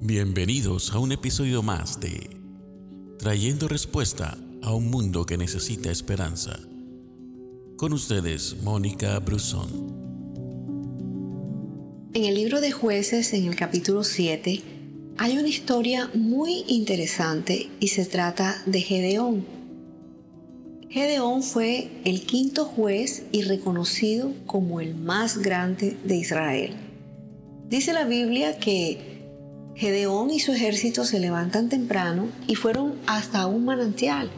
Bienvenidos a un episodio más de Trayendo Respuesta a un Mundo que Necesita Esperanza. Con ustedes, Mónica Brusón. En el libro de jueces, en el capítulo 7, hay una historia muy interesante y se trata de Gedeón. Gedeón fue el quinto juez y reconocido como el más grande de Israel. Dice la Biblia que Gedeón y su ejército se levantan temprano y fueron hasta un manantial.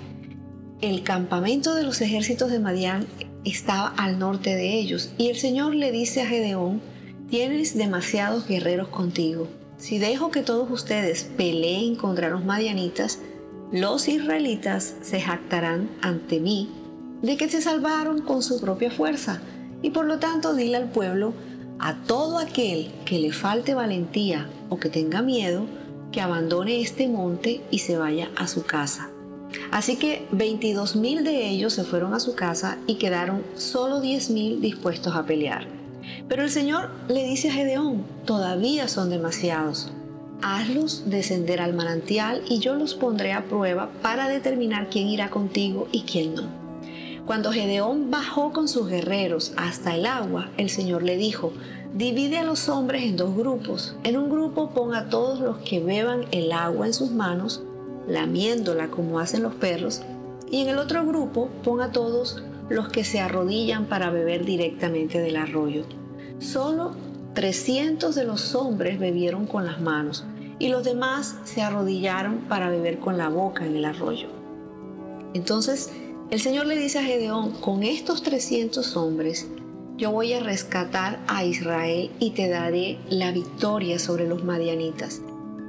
El campamento de los ejércitos de Madián estaba al norte de ellos y el Señor le dice a Gedeón, tienes demasiados guerreros contigo. Si dejo que todos ustedes peleen contra los madianitas, los israelitas se jactarán ante mí de que se salvaron con su propia fuerza. Y por lo tanto dile al pueblo, a todo aquel que le falte valentía o que tenga miedo, que abandone este monte y se vaya a su casa. Así que 22 mil de ellos se fueron a su casa y quedaron solo 10 mil dispuestos a pelear. Pero el Señor le dice a Gedeón, todavía son demasiados. Hazlos descender al manantial y yo los pondré a prueba para determinar quién irá contigo y quién no. Cuando Gedeón bajó con sus guerreros hasta el agua, el Señor le dijo, divide a los hombres en dos grupos. En un grupo pon a todos los que beban el agua en sus manos, lamiéndola como hacen los perros, y en el otro grupo pon a todos los que se arrodillan para beber directamente del arroyo. Solo 300 de los hombres bebieron con las manos y los demás se arrodillaron para beber con la boca en el arroyo. Entonces el Señor le dice a Gedeón, con estos 300 hombres, yo voy a rescatar a Israel y te daré la victoria sobre los madianitas.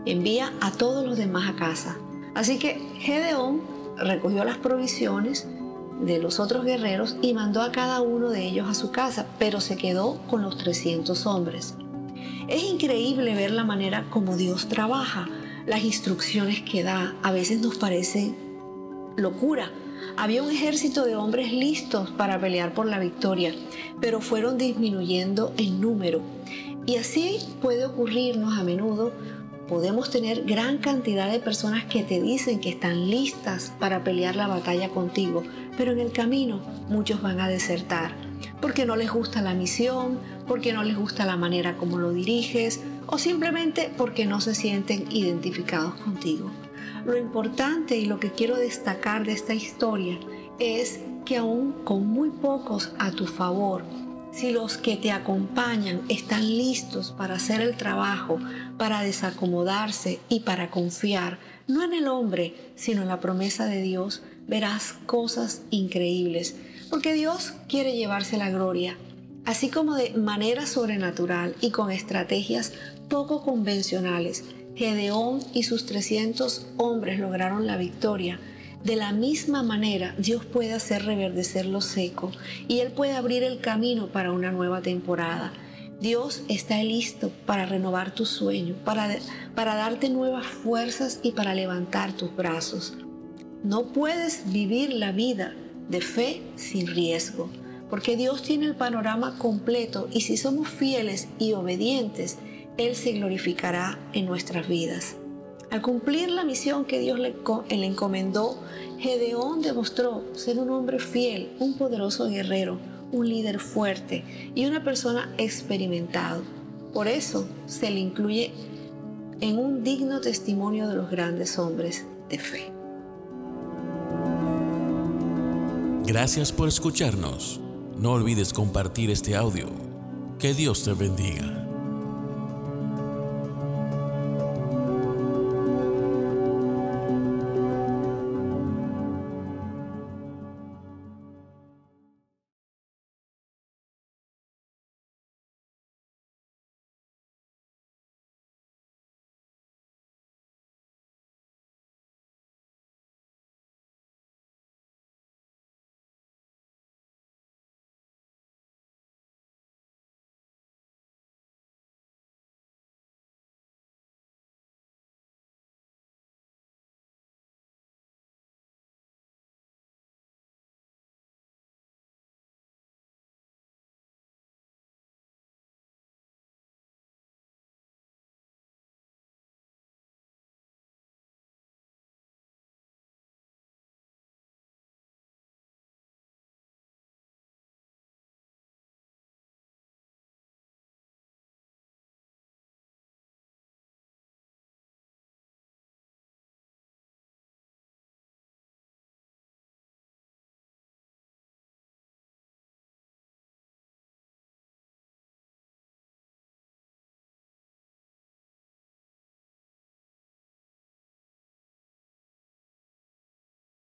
Envía a todos los demás a casa. Así que Gedeón recogió las provisiones de los otros guerreros y mandó a cada uno de ellos a su casa, pero se quedó con los 300 hombres. Es increíble ver la manera como Dios trabaja, las instrucciones que da, a veces nos parece locura, había un ejército de hombres listos para pelear por la victoria, pero fueron disminuyendo en número. Y así puede ocurrirnos a menudo. Podemos tener gran cantidad de personas que te dicen que están listas para pelear la batalla contigo, pero en el camino muchos van a desertar porque no les gusta la misión, porque no les gusta la manera como lo diriges o simplemente porque no se sienten identificados contigo. Lo importante y lo que quiero destacar de esta historia es que aún con muy pocos a tu favor, si los que te acompañan están listos para hacer el trabajo, para desacomodarse y para confiar, no en el hombre, sino en la promesa de Dios, verás cosas increíbles, porque Dios quiere llevarse la gloria, así como de manera sobrenatural y con estrategias poco convencionales Gedeón y sus 300 hombres lograron la victoria, de la misma manera Dios puede hacer reverdecer lo seco y Él puede abrir el camino para una nueva temporada. Dios está listo para renovar tu sueño, para, para darte nuevas fuerzas y para levantar tus brazos. No puedes vivir la vida de fe sin riesgo, porque Dios tiene el panorama completo y si somos fieles y obedientes, él se glorificará en nuestras vidas. Al cumplir la misión que Dios le, encomendó, Gedeón demostró ser un hombre fiel, un poderoso guerrero, un líder fuerte y una persona experimentado. Por eso se le incluye en un digno testimonio de los grandes hombres de fe. Gracias por escucharnos. No olvides compartir este audio. Que Dios te bendiga.